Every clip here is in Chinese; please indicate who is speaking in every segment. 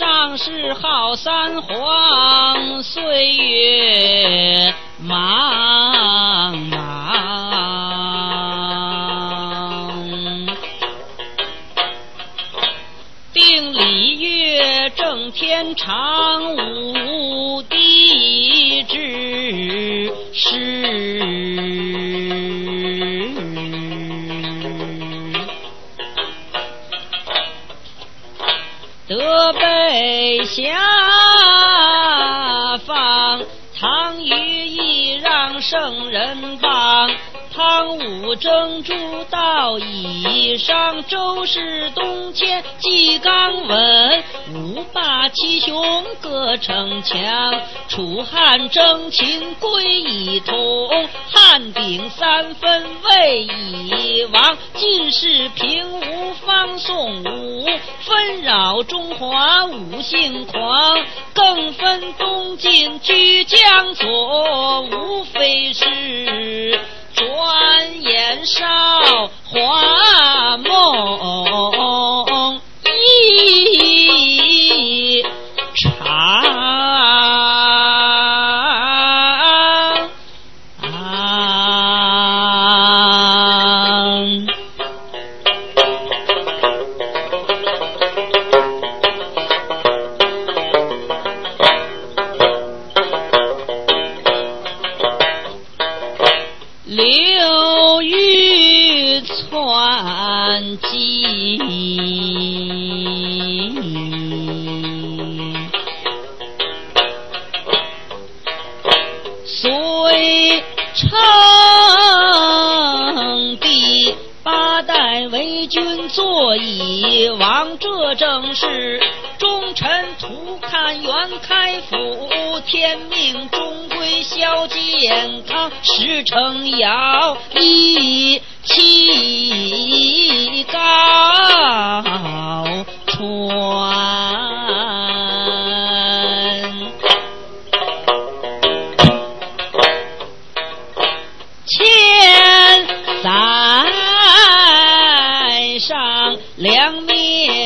Speaker 1: 上世好三皇，岁月茫茫。定礼乐正天长，无地之事。德备下放，唐虞亦让圣人帮。汤武征诸道以上，周氏东迁纪纲文，五霸七雄各逞强。楚汉争秦归一统，汉鼎三分魏以王。晋士平吴方宋吴，纷扰中华五姓狂。更分东晋居江左，无非是。转眼少华流玉窜记。隋称帝八代为君坐以王，这正是忠臣图看袁开府，天命终归孝健康，时称尧一气高传。千载上，梁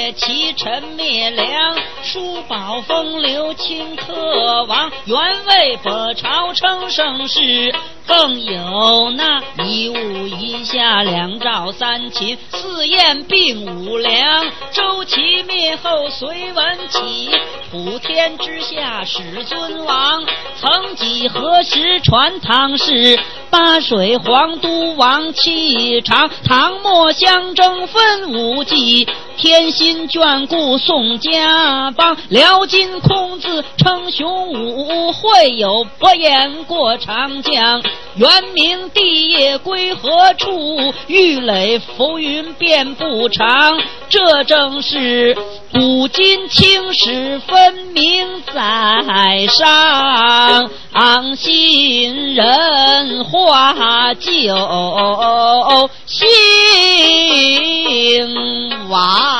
Speaker 1: 灭齐，陈灭梁，叔宝风流顷刻亡。原为北朝称盛世，更有那一物一下两赵三秦，四燕并五梁。周齐灭后隋文起，普天之下始尊王。曾几何时传唐诗，八水皇都王气长。唐末相争分五季，天心眷顾宋家邦。辽金空自称雄武，会有伯颜过长江。元明帝业归何处？玉垒浮云遍不长。这正是古今青史分明在上，昂新人化旧兴亡。